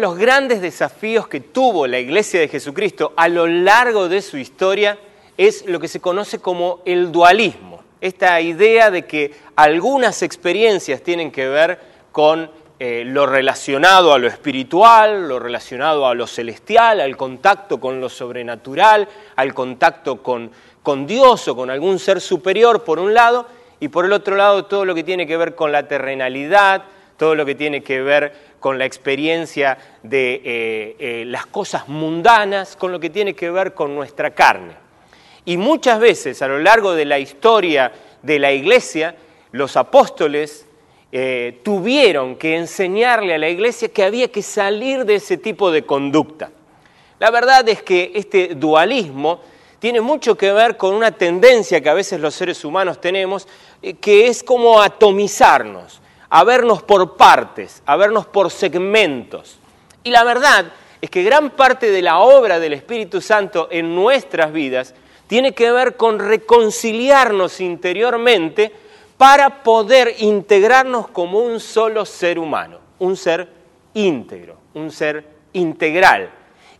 Los grandes desafíos que tuvo la Iglesia de Jesucristo a lo largo de su historia es lo que se conoce como el dualismo. Esta idea de que algunas experiencias tienen que ver con eh, lo relacionado a lo espiritual, lo relacionado a lo celestial, al contacto con lo sobrenatural, al contacto con, con Dios o con algún ser superior, por un lado, y por el otro lado todo lo que tiene que ver con la terrenalidad, todo lo que tiene que ver con la experiencia de eh, eh, las cosas mundanas, con lo que tiene que ver con nuestra carne. Y muchas veces a lo largo de la historia de la iglesia, los apóstoles eh, tuvieron que enseñarle a la iglesia que había que salir de ese tipo de conducta. La verdad es que este dualismo tiene mucho que ver con una tendencia que a veces los seres humanos tenemos, que es como atomizarnos a vernos por partes, a vernos por segmentos. Y la verdad es que gran parte de la obra del Espíritu Santo en nuestras vidas tiene que ver con reconciliarnos interiormente para poder integrarnos como un solo ser humano, un ser íntegro, un ser integral.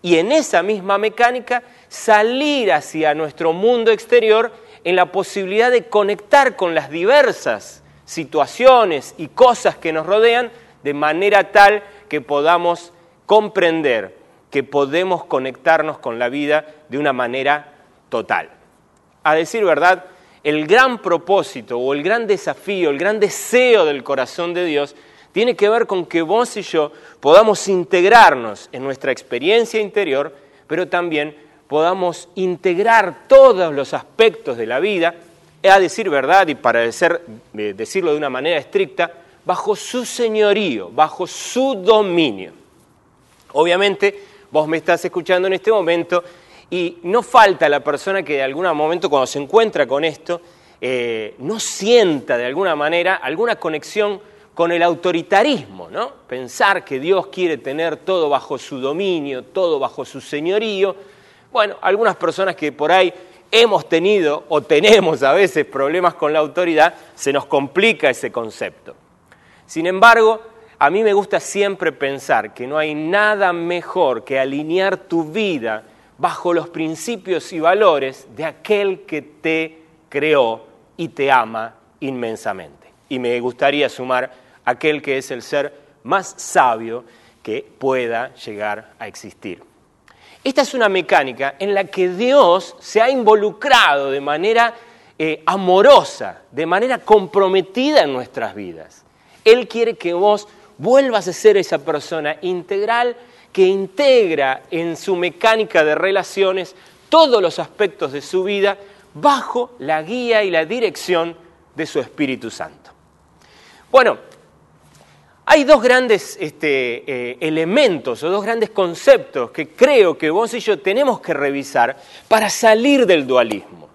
Y en esa misma mecánica salir hacia nuestro mundo exterior en la posibilidad de conectar con las diversas situaciones y cosas que nos rodean de manera tal que podamos comprender que podemos conectarnos con la vida de una manera total. A decir verdad, el gran propósito o el gran desafío, el gran deseo del corazón de Dios tiene que ver con que vos y yo podamos integrarnos en nuestra experiencia interior, pero también podamos integrar todos los aspectos de la vida a decir verdad y para eh, decirlo de una manera estricta, bajo su señorío, bajo su dominio. Obviamente, vos me estás escuchando en este momento y no falta la persona que de algún momento cuando se encuentra con esto, eh, no sienta de alguna manera alguna conexión con el autoritarismo, ¿no? Pensar que Dios quiere tener todo bajo su dominio, todo bajo su señorío. Bueno, algunas personas que por ahí hemos tenido o tenemos a veces problemas con la autoridad, se nos complica ese concepto. Sin embargo, a mí me gusta siempre pensar que no hay nada mejor que alinear tu vida bajo los principios y valores de aquel que te creó y te ama inmensamente. Y me gustaría sumar aquel que es el ser más sabio que pueda llegar a existir. Esta es una mecánica en la que Dios se ha involucrado de manera eh, amorosa, de manera comprometida en nuestras vidas. Él quiere que vos vuelvas a ser esa persona integral que integra en su mecánica de relaciones todos los aspectos de su vida bajo la guía y la dirección de su Espíritu Santo. Bueno, hay dos grandes este, eh, elementos o dos grandes conceptos que creo que vos y yo tenemos que revisar para salir del dualismo.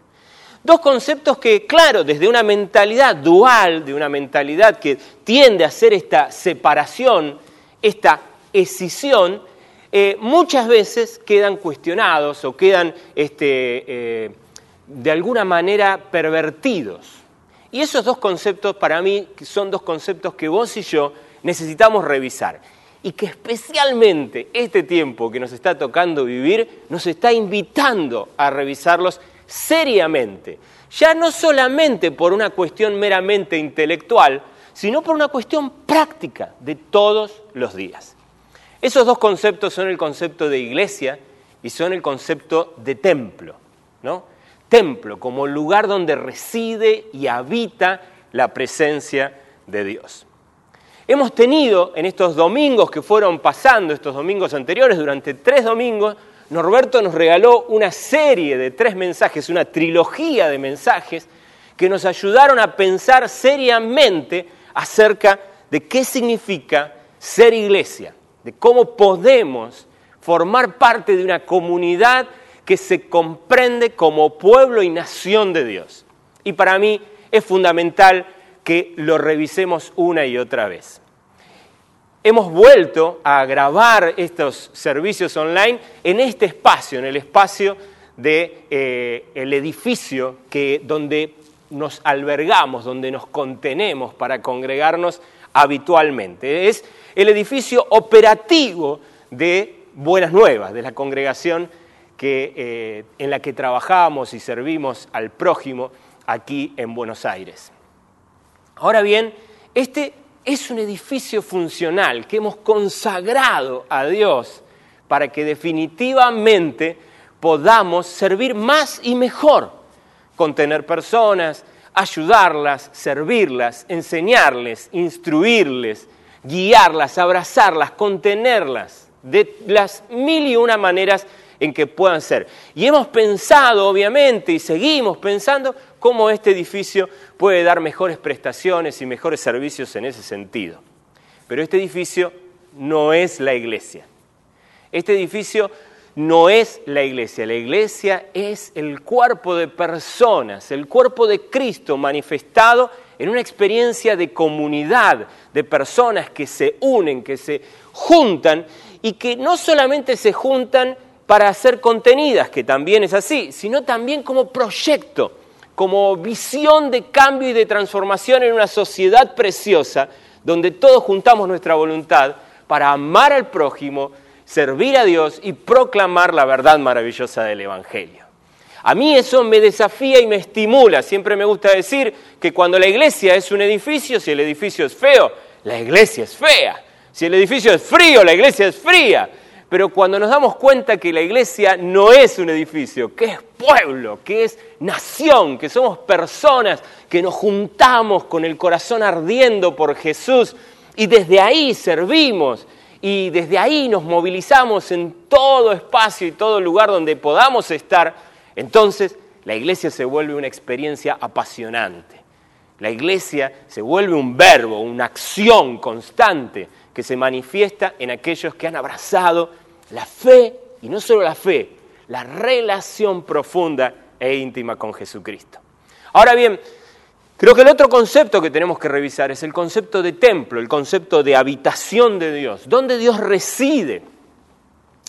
Dos conceptos que, claro, desde una mentalidad dual, de una mentalidad que tiende a hacer esta separación, esta escisión, eh, muchas veces quedan cuestionados o quedan este, eh, de alguna manera pervertidos. Y esos dos conceptos para mí son dos conceptos que vos y yo necesitamos revisar. Y que especialmente este tiempo que nos está tocando vivir nos está invitando a revisarlos seriamente. Ya no solamente por una cuestión meramente intelectual, sino por una cuestión práctica de todos los días. Esos dos conceptos son el concepto de iglesia y son el concepto de templo. ¿no? Templo como lugar donde reside y habita la presencia de Dios. Hemos tenido en estos domingos que fueron pasando, estos domingos anteriores, durante tres domingos, Norberto nos regaló una serie de tres mensajes, una trilogía de mensajes que nos ayudaron a pensar seriamente acerca de qué significa ser iglesia, de cómo podemos formar parte de una comunidad que se comprende como pueblo y nación de Dios. Y para mí es fundamental que lo revisemos una y otra vez. Hemos vuelto a grabar estos servicios online en este espacio, en el espacio del de, eh, edificio que, donde nos albergamos, donde nos contenemos para congregarnos habitualmente. Es el edificio operativo de Buenas Nuevas, de la congregación que, eh, en la que trabajamos y servimos al prójimo aquí en Buenos Aires. Ahora bien, este es un edificio funcional que hemos consagrado a Dios para que definitivamente podamos servir más y mejor, contener personas, ayudarlas, servirlas, enseñarles, instruirles, guiarlas, abrazarlas, contenerlas, de las mil y una maneras en que puedan ser. Y hemos pensado, obviamente, y seguimos pensando cómo este edificio puede dar mejores prestaciones y mejores servicios en ese sentido. Pero este edificio no es la iglesia. Este edificio no es la iglesia. La iglesia es el cuerpo de personas, el cuerpo de Cristo manifestado en una experiencia de comunidad, de personas que se unen, que se juntan y que no solamente se juntan para ser contenidas, que también es así, sino también como proyecto como visión de cambio y de transformación en una sociedad preciosa donde todos juntamos nuestra voluntad para amar al prójimo, servir a Dios y proclamar la verdad maravillosa del Evangelio. A mí eso me desafía y me estimula. Siempre me gusta decir que cuando la iglesia es un edificio, si el edificio es feo, la iglesia es fea. Si el edificio es frío, la iglesia es fría. Pero cuando nos damos cuenta que la iglesia no es un edificio, que es pueblo, que es nación, que somos personas, que nos juntamos con el corazón ardiendo por Jesús y desde ahí servimos y desde ahí nos movilizamos en todo espacio y todo lugar donde podamos estar, entonces la iglesia se vuelve una experiencia apasionante. La iglesia se vuelve un verbo, una acción constante que se manifiesta en aquellos que han abrazado la fe, y no solo la fe, la relación profunda e íntima con Jesucristo. Ahora bien, creo que el otro concepto que tenemos que revisar es el concepto de templo, el concepto de habitación de Dios, donde Dios reside.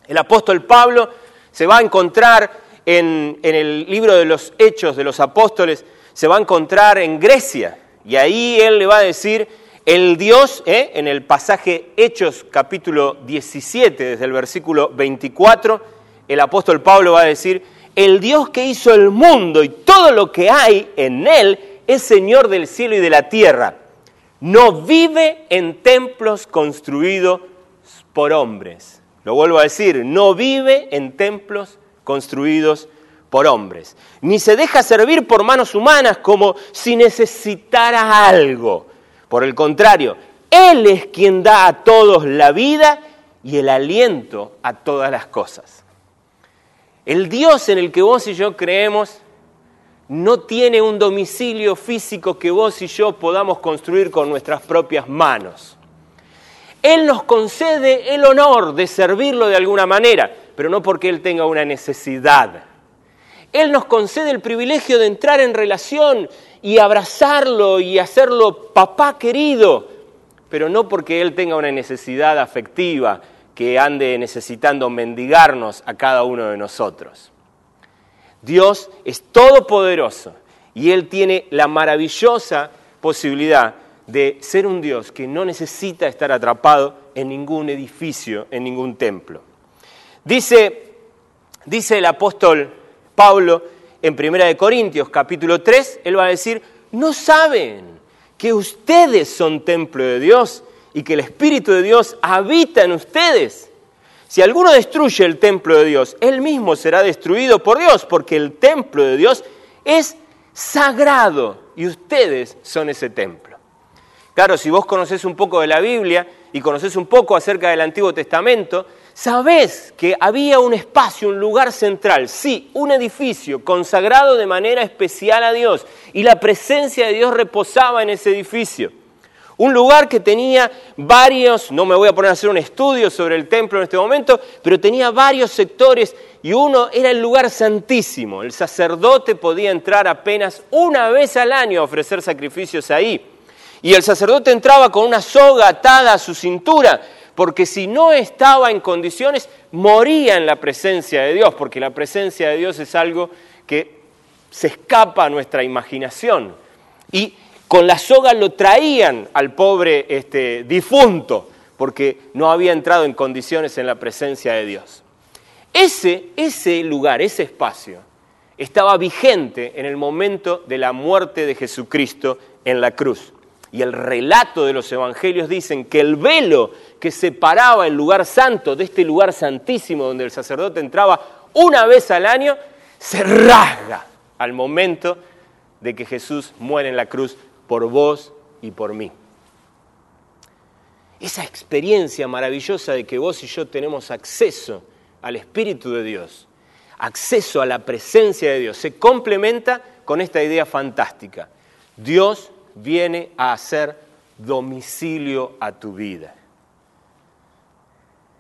El apóstol Pablo se va a encontrar en, en el libro de los Hechos de los Apóstoles, se va a encontrar en Grecia, y ahí él le va a decir, el Dios, ¿eh? en el pasaje Hechos capítulo 17, desde el versículo 24, el apóstol Pablo va a decir, el Dios que hizo el mundo y todo lo que hay en él es Señor del cielo y de la tierra. No vive en templos construidos por hombres. Lo vuelvo a decir, no vive en templos construidos por hombres. Ni se deja servir por manos humanas como si necesitara algo por el contrario, Él es quien da a todos la vida y el aliento a todas las cosas. El Dios en el que vos y yo creemos no tiene un domicilio físico que vos y yo podamos construir con nuestras propias manos. Él nos concede el honor de servirlo de alguna manera, pero no porque Él tenga una necesidad. Él nos concede el privilegio de entrar en relación y abrazarlo y hacerlo papá querido, pero no porque Él tenga una necesidad afectiva que ande necesitando mendigarnos a cada uno de nosotros. Dios es todopoderoso y Él tiene la maravillosa posibilidad de ser un Dios que no necesita estar atrapado en ningún edificio, en ningún templo. Dice, dice el apóstol Pablo en 1 Corintios capítulo 3, él va a decir, no saben que ustedes son templo de Dios y que el Espíritu de Dios habita en ustedes. Si alguno destruye el templo de Dios, él mismo será destruido por Dios, porque el templo de Dios es sagrado y ustedes son ese templo. Claro, si vos conocés un poco de la Biblia y conocés un poco acerca del Antiguo Testamento, sabés que había un espacio, un lugar central, sí, un edificio consagrado de manera especial a Dios y la presencia de Dios reposaba en ese edificio. Un lugar que tenía varios, no me voy a poner a hacer un estudio sobre el templo en este momento, pero tenía varios sectores y uno era el lugar santísimo. El sacerdote podía entrar apenas una vez al año a ofrecer sacrificios ahí. Y el sacerdote entraba con una soga atada a su cintura, porque si no estaba en condiciones, moría en la presencia de Dios, porque la presencia de Dios es algo que se escapa a nuestra imaginación. Y con la soga lo traían al pobre este, difunto, porque no había entrado en condiciones en la presencia de Dios. Ese, ese lugar, ese espacio, estaba vigente en el momento de la muerte de Jesucristo en la cruz. Y el relato de los evangelios dicen que el velo que separaba el lugar santo de este lugar santísimo donde el sacerdote entraba una vez al año, se rasga al momento de que Jesús muere en la cruz por vos y por mí. Esa experiencia maravillosa de que vos y yo tenemos acceso al Espíritu de Dios, acceso a la presencia de Dios, se complementa con esta idea fantástica. Dios viene a hacer domicilio a tu vida.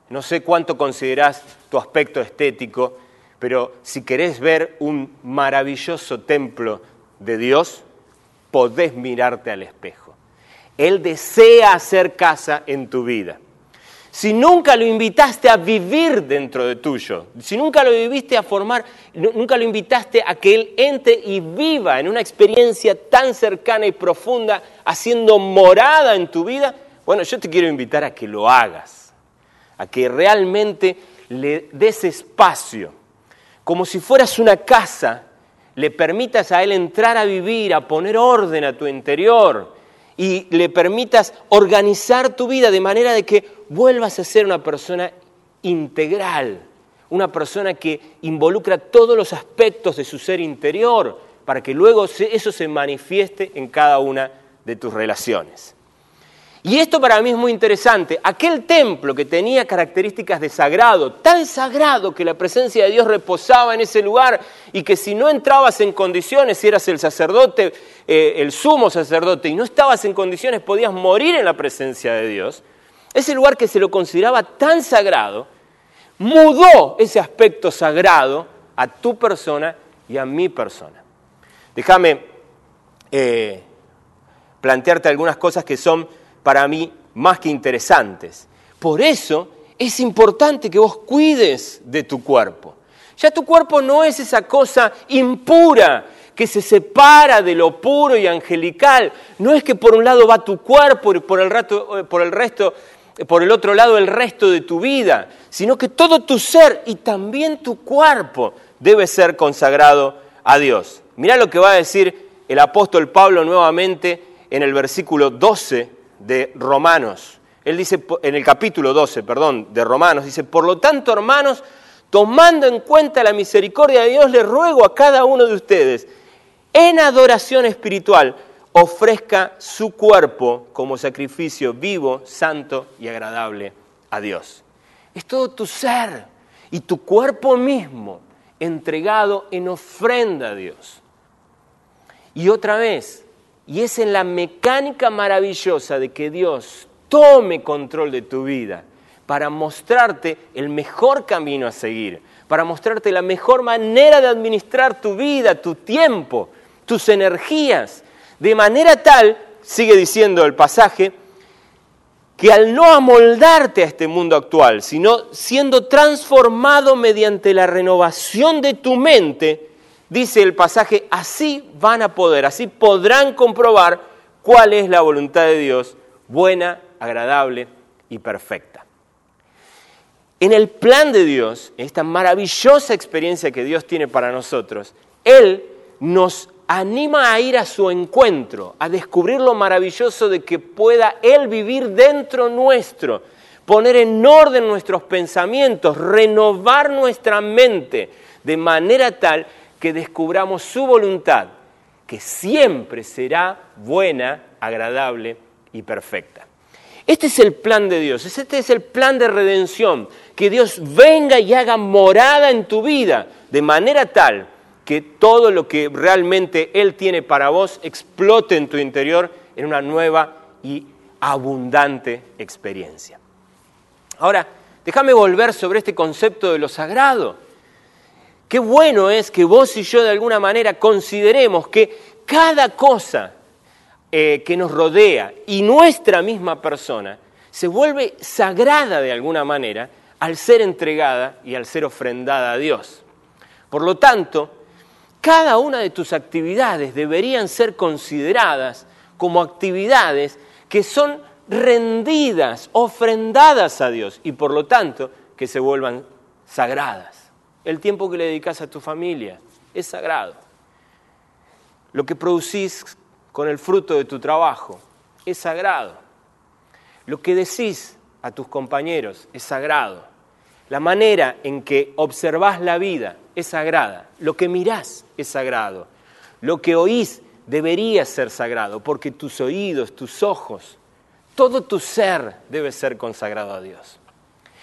No sé cuánto considerás tu aspecto estético, pero si querés ver un maravilloso templo de Dios, podés mirarte al espejo. Él desea hacer casa en tu vida. Si nunca lo invitaste a vivir dentro de tuyo, si nunca lo viviste a formar, nunca lo invitaste a que Él entre y viva en una experiencia tan cercana y profunda, haciendo morada en tu vida, bueno, yo te quiero invitar a que lo hagas, a que realmente le des espacio, como si fueras una casa le permitas a Él entrar a vivir, a poner orden a tu interior y le permitas organizar tu vida de manera de que vuelvas a ser una persona integral, una persona que involucra todos los aspectos de su ser interior para que luego eso se manifieste en cada una de tus relaciones. Y esto para mí es muy interesante. Aquel templo que tenía características de sagrado, tan sagrado que la presencia de Dios reposaba en ese lugar y que si no entrabas en condiciones, si eras el sacerdote, eh, el sumo sacerdote, y no estabas en condiciones, podías morir en la presencia de Dios. Ese lugar que se lo consideraba tan sagrado, mudó ese aspecto sagrado a tu persona y a mi persona. Déjame eh, plantearte algunas cosas que son para mí más que interesantes. Por eso es importante que vos cuides de tu cuerpo. Ya tu cuerpo no es esa cosa impura que se separa de lo puro y angelical. No es que por un lado va tu cuerpo y por el, el resto, por el otro lado el resto de tu vida, sino que todo tu ser y también tu cuerpo debe ser consagrado a Dios. Mirá lo que va a decir el apóstol Pablo nuevamente en el versículo 12 de Romanos. Él dice, en el capítulo 12, perdón, de Romanos, dice, por lo tanto, hermanos, tomando en cuenta la misericordia de Dios, le ruego a cada uno de ustedes, en adoración espiritual, ofrezca su cuerpo como sacrificio vivo, santo y agradable a Dios. Es todo tu ser y tu cuerpo mismo entregado en ofrenda a Dios. Y otra vez, y es en la mecánica maravillosa de que Dios tome control de tu vida para mostrarte el mejor camino a seguir, para mostrarte la mejor manera de administrar tu vida, tu tiempo, tus energías, de manera tal, sigue diciendo el pasaje, que al no amoldarte a este mundo actual, sino siendo transformado mediante la renovación de tu mente, dice el pasaje, así van a poder, así podrán comprobar cuál es la voluntad de Dios, buena, agradable y perfecta. En el plan de Dios, esta maravillosa experiencia que Dios tiene para nosotros, Él nos anima a ir a su encuentro, a descubrir lo maravilloso de que pueda Él vivir dentro nuestro, poner en orden nuestros pensamientos, renovar nuestra mente, de manera tal que descubramos su voluntad, que siempre será buena, agradable y perfecta. Este es el plan de Dios, este es el plan de redención, que Dios venga y haga morada en tu vida, de manera tal que todo lo que realmente Él tiene para vos explote en tu interior en una nueva y abundante experiencia. Ahora, déjame volver sobre este concepto de lo sagrado. Qué bueno es que vos y yo de alguna manera consideremos que cada cosa eh, que nos rodea y nuestra misma persona se vuelve sagrada de alguna manera al ser entregada y al ser ofrendada a Dios. Por lo tanto, cada una de tus actividades deberían ser consideradas como actividades que son rendidas, ofrendadas a Dios y por lo tanto que se vuelvan sagradas. El tiempo que le dedicas a tu familia es sagrado. Lo que producís con el fruto de tu trabajo es sagrado. Lo que decís a tus compañeros es sagrado. La manera en que observás la vida es sagrada. Lo que mirás es sagrado. Lo que oís debería ser sagrado, porque tus oídos, tus ojos, todo tu ser debe ser consagrado a Dios.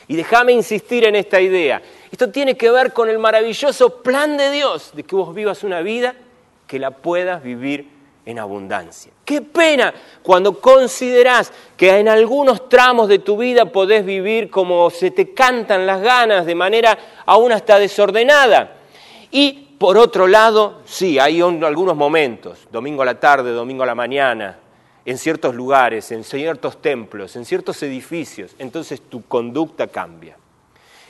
Y déjame insistir en esta idea. Esto tiene que ver con el maravilloso plan de Dios de que vos vivas una vida que la puedas vivir en abundancia. Qué pena cuando considerás que en algunos tramos de tu vida podés vivir como se te cantan las ganas, de manera aún hasta desordenada. Y por otro lado, sí, hay algunos momentos, domingo a la tarde, domingo a la mañana, en ciertos lugares, en ciertos templos, en ciertos edificios, entonces tu conducta cambia.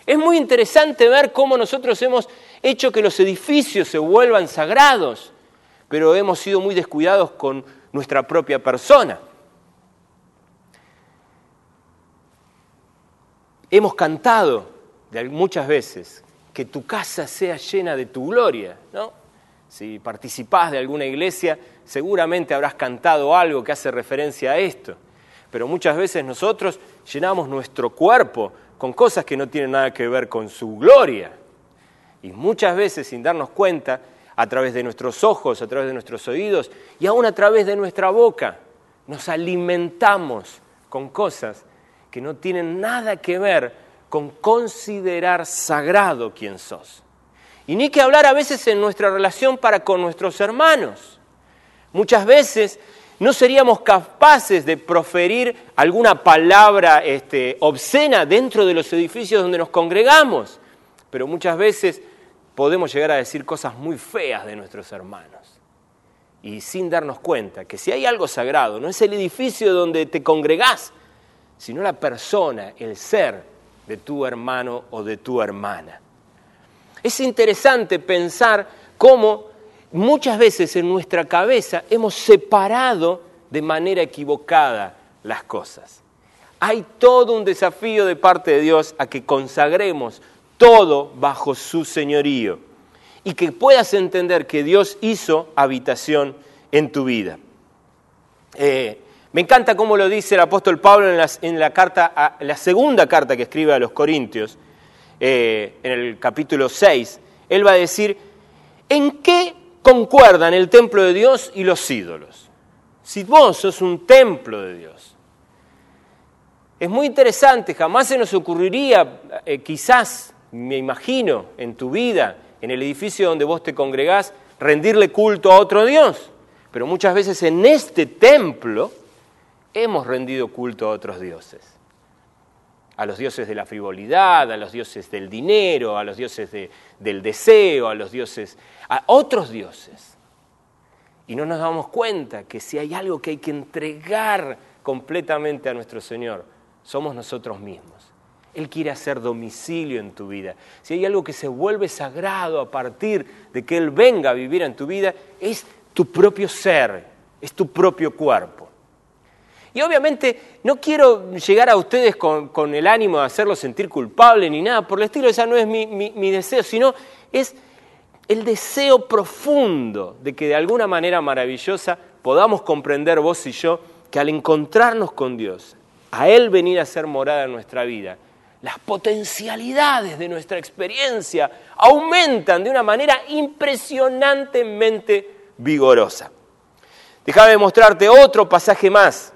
Es muy interesante ver cómo nosotros hemos hecho que los edificios se vuelvan sagrados pero hemos sido muy descuidados con nuestra propia persona. Hemos cantado muchas veces que tu casa sea llena de tu gloria, ¿no? Si participás de alguna iglesia, seguramente habrás cantado algo que hace referencia a esto. Pero muchas veces nosotros llenamos nuestro cuerpo con cosas que no tienen nada que ver con su gloria. Y muchas veces, sin darnos cuenta, a través de nuestros ojos, a través de nuestros oídos y aún a través de nuestra boca. Nos alimentamos con cosas que no tienen nada que ver con considerar sagrado quién sos. Y ni que hablar a veces en nuestra relación para con nuestros hermanos. Muchas veces no seríamos capaces de proferir alguna palabra este, obscena dentro de los edificios donde nos congregamos, pero muchas veces podemos llegar a decir cosas muy feas de nuestros hermanos. Y sin darnos cuenta que si hay algo sagrado, no es el edificio donde te congregás, sino la persona, el ser de tu hermano o de tu hermana. Es interesante pensar cómo muchas veces en nuestra cabeza hemos separado de manera equivocada las cosas. Hay todo un desafío de parte de Dios a que consagremos todo bajo su señorío y que puedas entender que Dios hizo habitación en tu vida. Eh, me encanta cómo lo dice el apóstol Pablo en, la, carta, la segunda carta que escribe a los Corintios, eh, en el capítulo 6. Él va a decir, ¿en qué concuerdan el templo de Dios y los ídolos? Si vos sos un templo de Dios, es muy interesante, jamás se nos ocurriría eh, quizás me imagino, en tu vida, en el edificio donde vos te congregás, rendirle culto a otro Dios. Pero muchas veces en este templo hemos rendido culto a otros dioses. A los dioses de la frivolidad, a los dioses del dinero, a los dioses del deseo, a los dioses, a otros dioses. Y no nos damos cuenta que si hay algo que hay que entregar completamente a nuestro Señor, somos nosotros mismos. Él quiere hacer domicilio en tu vida. Si hay algo que se vuelve sagrado a partir de que Él venga a vivir en tu vida, es tu propio ser, es tu propio cuerpo. Y obviamente no quiero llegar a ustedes con, el ánimo de hacerlos sentir culpable ni nada por el estilo, ese no es mi, mi deseo, sino es el deseo profundo de que de alguna manera maravillosa podamos comprender vos y yo que al encontrarnos con Dios, a Él venir a ser morada en nuestra vida, las potencialidades de nuestra experiencia aumentan de una manera impresionantemente vigorosa. Déjame mostrarte otro pasaje más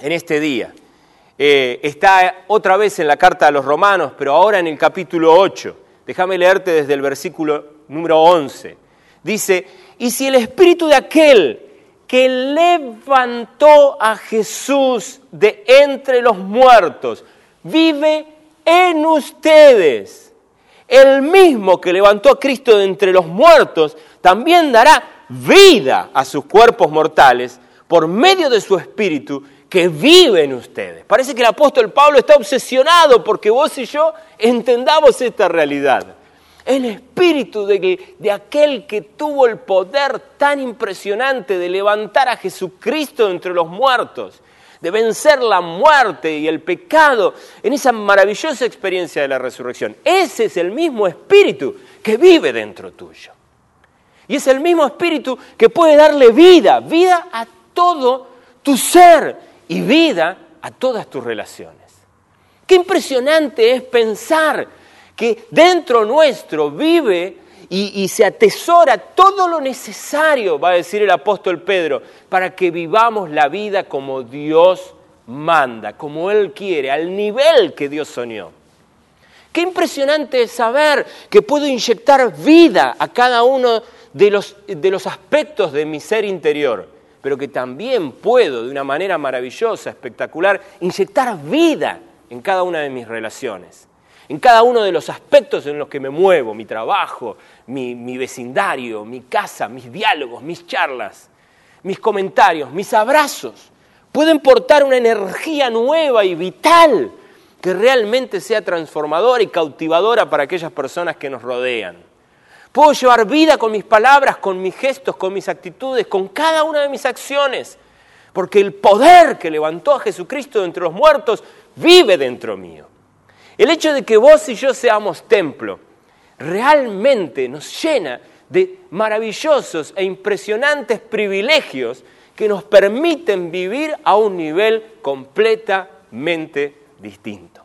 en este día. Eh, está otra vez en la carta a los romanos, pero ahora en el capítulo 8. Déjame leerte desde el versículo número 11. Dice, y si el espíritu de aquel que levantó a Jesús de entre los muertos vive en ustedes, el mismo que levantó a Cristo de entre los muertos, también dará vida a sus cuerpos mortales por medio de su espíritu que vive en ustedes. Parece que el apóstol Pablo está obsesionado porque vos y yo entendamos esta realidad. El espíritu de, de, aquel que tuvo el poder tan impresionante de levantar a Jesucristo entre los muertos, de vencer la muerte y el pecado en esa maravillosa experiencia de la resurrección. Ese es el mismo espíritu que vive dentro tuyo. Y es el mismo espíritu que puede darle vida, vida a todo tu ser y vida a todas tus relaciones. Qué impresionante es pensar que dentro nuestro vive y, se atesora todo lo necesario, va a decir el apóstol Pedro, para que vivamos la vida como Dios manda, como Él quiere, al nivel que Dios soñó. Qué impresionante es saber que puedo inyectar vida a cada uno de los, de los aspectos de mi ser interior pero que también puedo, de una manera maravillosa, espectacular, inyectar vida en cada una de mis relaciones, en cada uno de los aspectos en los que me muevo, mi trabajo, mi, vecindario, mi casa, mis diálogos, mis charlas, mis comentarios, mis abrazos. Pueden portar una energía nueva y vital que realmente sea transformadora y cautivadora para aquellas personas que nos rodean. Puedo llevar vida con mis palabras, con mis gestos, con mis actitudes, con cada una de mis acciones. Porque el poder que levantó a Jesucristo de entre los muertos vive dentro mío. El hecho de que vos y yo seamos templo realmente nos llena de maravillosos e impresionantes privilegios que nos permiten vivir a un nivel completamente distinto.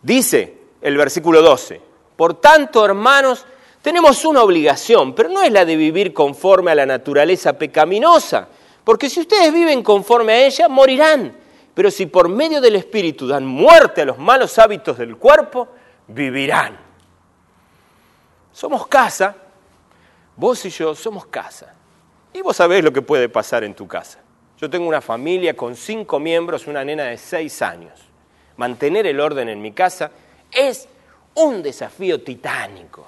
Dice el versículo 12, por tanto, hermanos, tenemos una obligación, pero no es la de vivir conforme a la naturaleza pecaminosa, porque si ustedes viven conforme a ella, morirán. Pero si por medio del Espíritu dan muerte a los malos hábitos del cuerpo, vivirán. Somos casa, vos y yo somos casa. Y vos sabés lo que puede pasar en tu casa. Yo tengo una familia con cinco miembros, una nena de seis años. Mantener el orden en mi casa es un desafío titánico.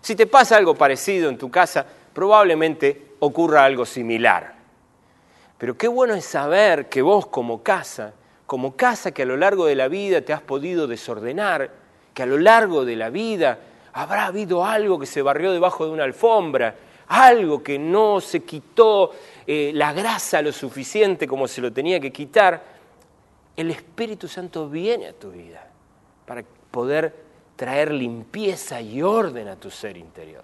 Si te pasa algo parecido en tu casa, probablemente ocurra algo similar. Pero qué bueno es saber que vos como casa, como casa que a lo largo de la vida te has podido desordenar, que a lo largo de la vida habrá habido algo que se barrió debajo de una alfombra, algo que no se quitó eh, la grasa lo suficiente como se lo tenía que quitar, el Espíritu Santo viene a tu vida para poder traer limpieza y orden a tu ser interior.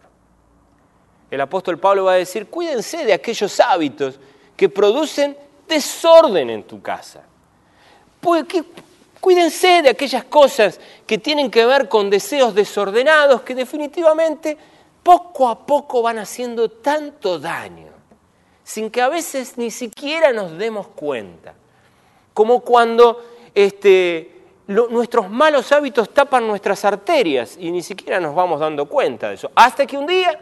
El apóstol Pablo va a decir, cuídense de aquellos hábitos que producen desorden en tu casa. Pues cuídense de aquellas cosas que tienen que ver con deseos desordenados que definitivamente poco a poco van haciendo tanto daño, sin que a veces ni siquiera nos demos cuenta. Como cuando este, nuestros malos hábitos tapan nuestras arterias y ni siquiera nos vamos dando cuenta de eso. Hasta que un día,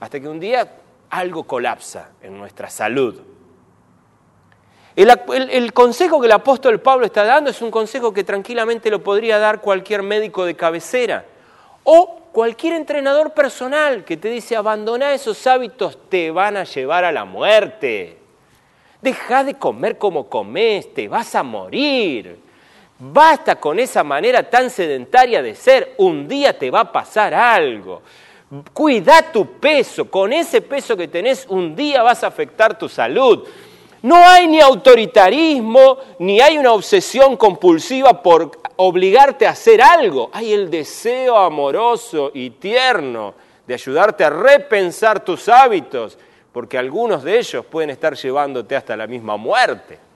hasta que un día algo colapsa en nuestra salud. El, el, consejo que el apóstol Pablo está dando es un consejo que tranquilamente lo podría dar cualquier médico de cabecera o cualquier entrenador personal que te dice abandona esos hábitos, te van a llevar a la muerte. Deja de comer como comes, te vas a morir. Basta con esa manera tan sedentaria de ser. Un día te va a pasar algo. Cuida tu peso. Con ese peso que tenés, un día vas a afectar tu salud. No hay ni autoritarismo, ni hay una obsesión compulsiva por obligarte a hacer algo. Hay el deseo amoroso y tierno de ayudarte a repensar tus hábitos, porque algunos de ellos pueden estar llevándote hasta la misma muerte.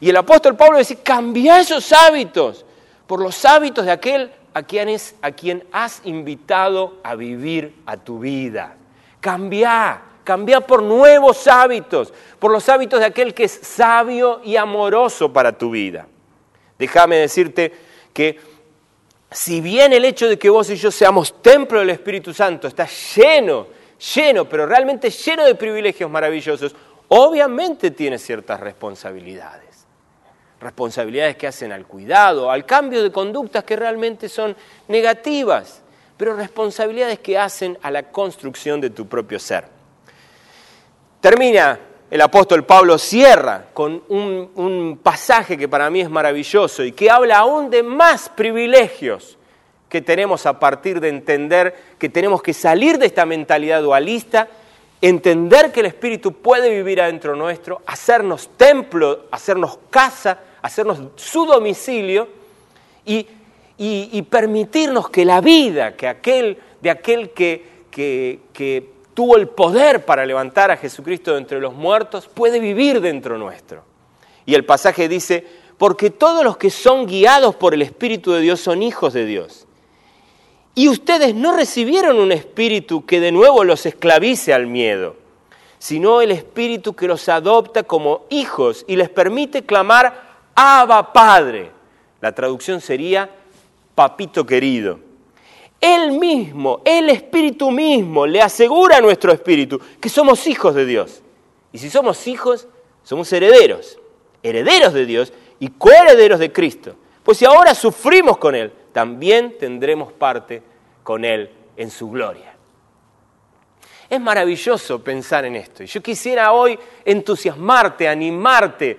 Y el apóstol Pablo dice, cambia esos hábitos por los hábitos de aquel a quien, es, a quien has invitado a vivir a tu vida. Cambia, Cambia por nuevos hábitos, por los hábitos de aquel que es sabio y amoroso para tu vida. Déjame decirte que si bien el hecho de que vos y yo seamos templo del Espíritu Santo está lleno, lleno, pero realmente lleno de privilegios maravillosos, obviamente tiene ciertas responsabilidades. Responsabilidades que hacen al cuidado, al cambio de conductas que realmente son negativas, pero responsabilidades que hacen a la construcción de tu propio ser. Termina el apóstol Pablo, cierra con un, un pasaje que para mí es maravilloso y que habla aún de más privilegios que tenemos a partir de entender que tenemos que salir de esta mentalidad dualista entender que el Espíritu puede vivir adentro nuestro, hacernos templo, hacernos casa, hacernos su domicilio y, permitirnos que la vida que aquel, de aquel que, que, que tuvo el poder para levantar a Jesucristo de entre los muertos puede vivir dentro nuestro. Y el pasaje dice, porque todos los que son guiados por el Espíritu de Dios son hijos de Dios. Y ustedes no recibieron un espíritu que de nuevo los esclavice al miedo, sino el espíritu que los adopta como hijos y les permite clamar Abba Padre. La traducción sería papito querido. Él mismo, el espíritu mismo, le asegura a nuestro espíritu que somos hijos de Dios. Y si somos hijos, somos herederos, herederos de Dios y coherederos de Cristo. Pues si ahora sufrimos con Él, también tendremos parte con Él en su gloria. Es maravilloso pensar en esto. Y yo quisiera hoy entusiasmarte, animarte,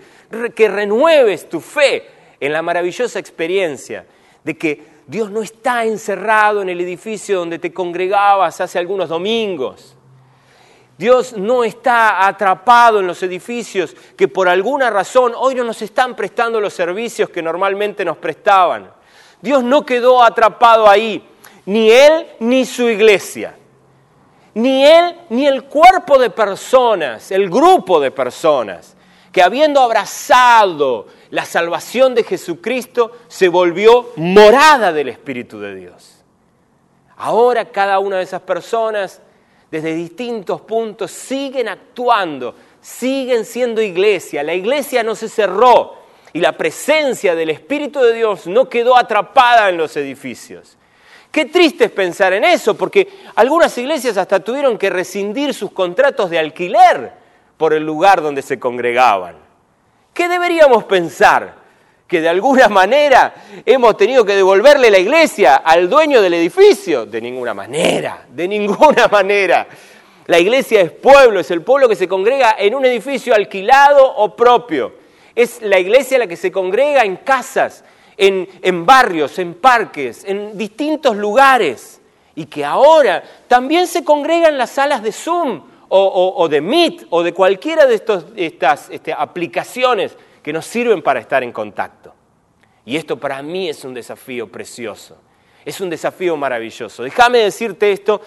que renueves tu fe en la maravillosa experiencia de que Dios no está encerrado en el edificio donde te congregabas hace algunos domingos. Dios no está atrapado en los edificios que por alguna razón hoy no nos están prestando los servicios que normalmente nos prestaban. Dios no quedó atrapado ahí, ni Él ni su iglesia, ni Él ni el cuerpo de personas, el grupo de personas, que habiendo abrazado la salvación de Jesucristo, se volvió morada del Espíritu de Dios. Ahora cada una de esas personas, desde distintos puntos, siguen actuando, siguen siendo iglesia. La iglesia no se cerró, y la presencia del Espíritu de Dios no quedó atrapada en los edificios. Qué triste es pensar en eso, porque algunas iglesias hasta tuvieron que rescindir sus contratos de alquiler por el lugar donde se congregaban. ¿Qué deberíamos pensar? ¿Que de alguna manera hemos tenido que devolverle la iglesia al dueño del edificio? De ninguna manera, de ninguna manera. La iglesia es pueblo, es el pueblo que se congrega en un edificio alquilado o propio. Es la iglesia la que se congrega en casas, en, barrios, en parques, en distintos lugares. Y que ahora también se congrega en las salas de Zoom o, de Meet o de cualquiera de estas este, aplicaciones que nos sirven para estar en contacto. Y esto para mí es un desafío precioso, es un desafío maravilloso. Déjame decirte esto,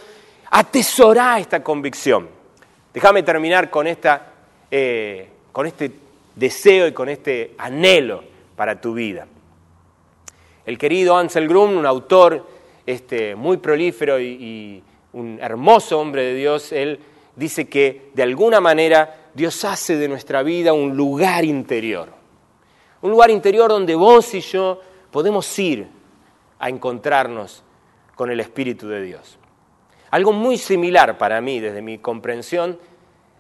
atesorá esta convicción. Déjame terminar con, esta, eh, con este deseo y con este anhelo para tu vida. El querido Ansel Grum, un autor este, muy prolífero y, un hermoso hombre de Dios, él dice que de alguna manera Dios hace de nuestra vida un lugar interior. Un lugar interior donde vos y yo podemos ir a encontrarnos con el Espíritu de Dios. Algo muy similar para mí, desde mi comprensión,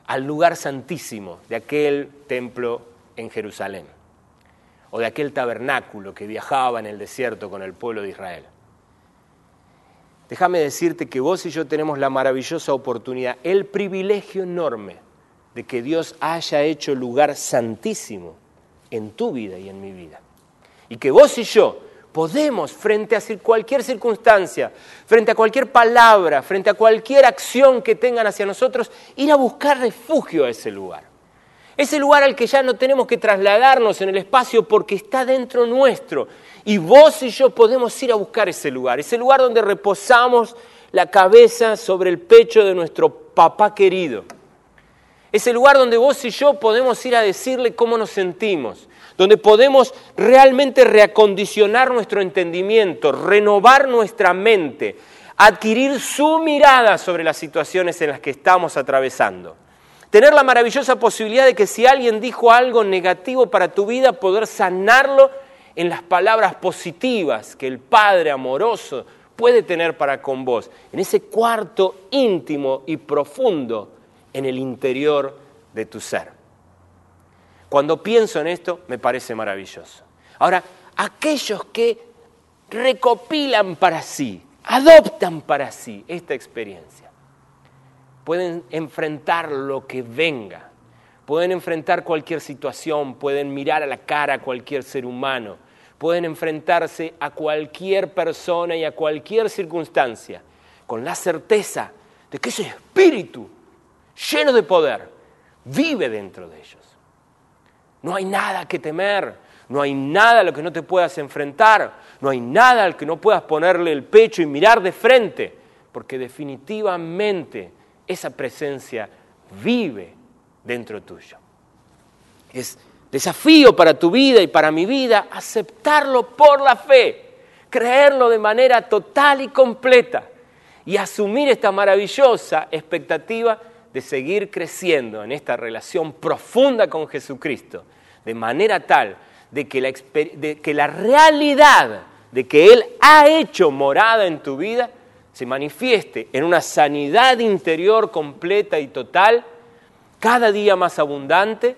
al lugar santísimo de aquel templo en Jerusalén, o de aquel tabernáculo que viajaba en el desierto con el pueblo de Israel. Déjame decirte que vos y yo tenemos la maravillosa oportunidad, el privilegio enorme de que Dios haya hecho lugar santísimo en tu vida y en mi vida. Y que vos y yo podemos, frente a cualquier circunstancia, frente a cualquier palabra, frente a cualquier acción que tengan hacia nosotros, ir a buscar refugio a ese lugar. Ese lugar al que ya no tenemos que trasladarnos en el espacio porque está dentro nuestro. Y vos y yo podemos ir a buscar ese lugar, ese lugar donde reposamos la cabeza sobre el pecho de nuestro papá querido. Ese lugar donde vos y yo podemos ir a decirle cómo nos sentimos, donde podemos realmente reacondicionar nuestro entendimiento, renovar nuestra mente, adquirir su mirada sobre las situaciones en las que estamos atravesando. Tener la maravillosa posibilidad de que si alguien dijo algo negativo para tu vida, poder sanarlo en las palabras positivas que el Padre amoroso puede tener para con vos, en ese cuarto íntimo y profundo en el interior de tu ser. Cuando pienso en esto, me parece maravilloso. Ahora, aquellos que recopilan para sí, adoptan para sí esta experiencia, pueden enfrentar lo que venga, pueden enfrentar cualquier situación, pueden mirar a la cara a cualquier ser humano, pueden enfrentarse a cualquier persona y a cualquier circunstancia, con la certeza de que ese espíritu lleno de poder vive dentro de ellos. No hay nada que temer, no hay nada a lo que no te puedas enfrentar, no hay nada al que no puedas ponerle el pecho y mirar de frente, porque definitivamente esa presencia vive dentro tuyo. Es desafío para tu vida y para mi vida aceptarlo por la fe, creerlo de manera total y completa y asumir esta maravillosa expectativa de seguir creciendo en esta relación profunda con Jesucristo, de manera tal de que la, de que la realidad de que Él ha hecho morada en tu vida se manifieste en una sanidad interior completa y total, cada día más abundante,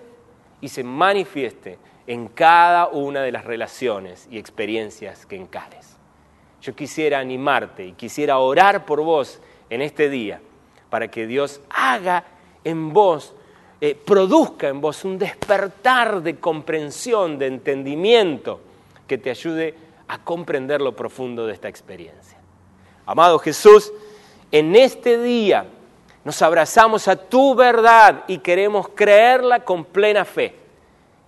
y se manifieste en cada una de las relaciones y experiencias que encares. Yo quisiera animarte y quisiera orar por vos en este día, para que Dios haga en vos, eh, produzca en vos un despertar de comprensión, de entendimiento, que te ayude a comprender lo profundo de esta experiencia. Amado Jesús, en este día nos abrazamos a tu verdad y queremos creerla con plena fe.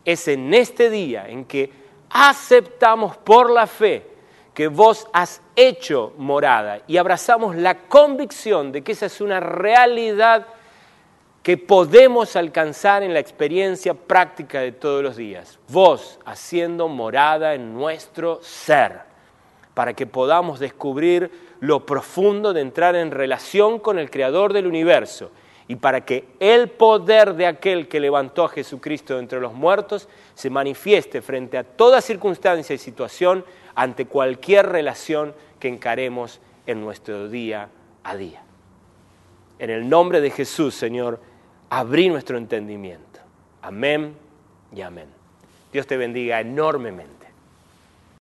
Es en este día en que aceptamos por la fe que vos has hecho morada y abrazamos la convicción de que esa es una realidad que podemos alcanzar en la experiencia práctica de todos los días. Vos haciendo morada en nuestro ser, para que podamos descubrir lo profundo de entrar en relación con el Creador del universo y para que el poder de aquel que levantó a Jesucristo entre los muertos se manifieste frente a toda circunstancia y situación ante cualquier relación que encaremos en nuestro día a día. En el nombre de Jesús, Señor, abrí nuestro entendimiento. Amén y amén. Dios te bendiga enormemente.